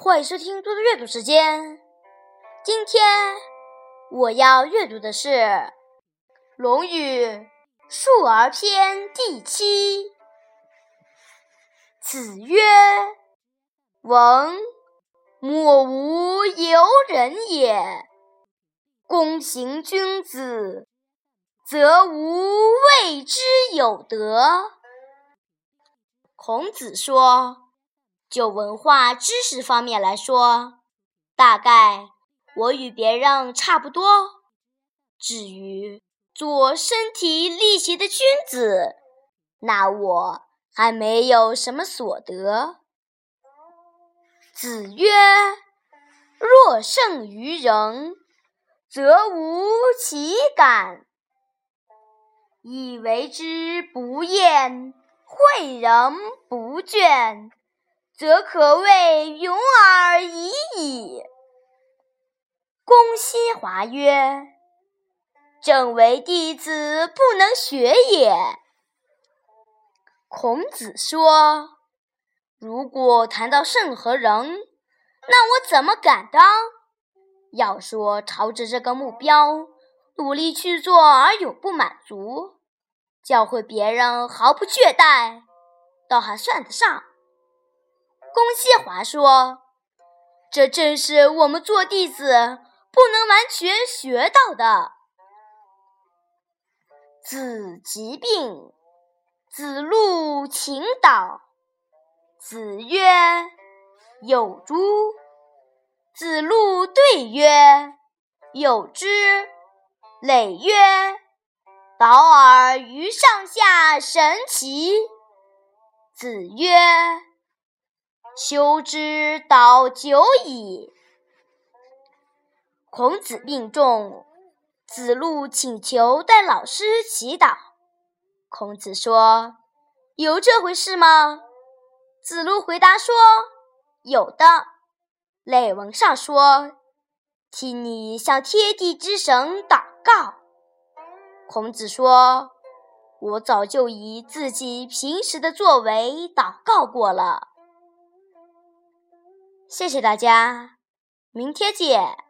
欢迎收听多多阅读时间。今天我要阅读的是《论语·述而篇》第七。子曰：“文莫无尤人也。公行君子，则无谓之有德。”孔子说。就文化知识方面来说，大概我与别人差不多。至于做身体力行的君子，那我还没有什么所得。子曰：“若胜于人，则无其感；以为之不厌，诲人不倦。”则可谓勇而已矣。公西华曰：“正为弟子不能学也。”孔子说：“如果谈到圣和仁，那我怎么敢当？要说朝着这个目标努力去做而永不满足，教会别人毫不懈怠，倒还算得上。”公西华说：“这正是我们做弟子不能完全学到的。”子疾病，子路请导。子曰：“有诸？”子路对曰：“有之。”累曰：“导尔于上下，神奇。”子曰。修之道久矣。孔子病重，子路请求代老师祈祷。孔子说：“有这回事吗？”子路回答说：“有的。”累文上说：“替你向天地之神祷告。”孔子说：“我早就以自己平时的作为祷告过了。”谢谢大家，明天见。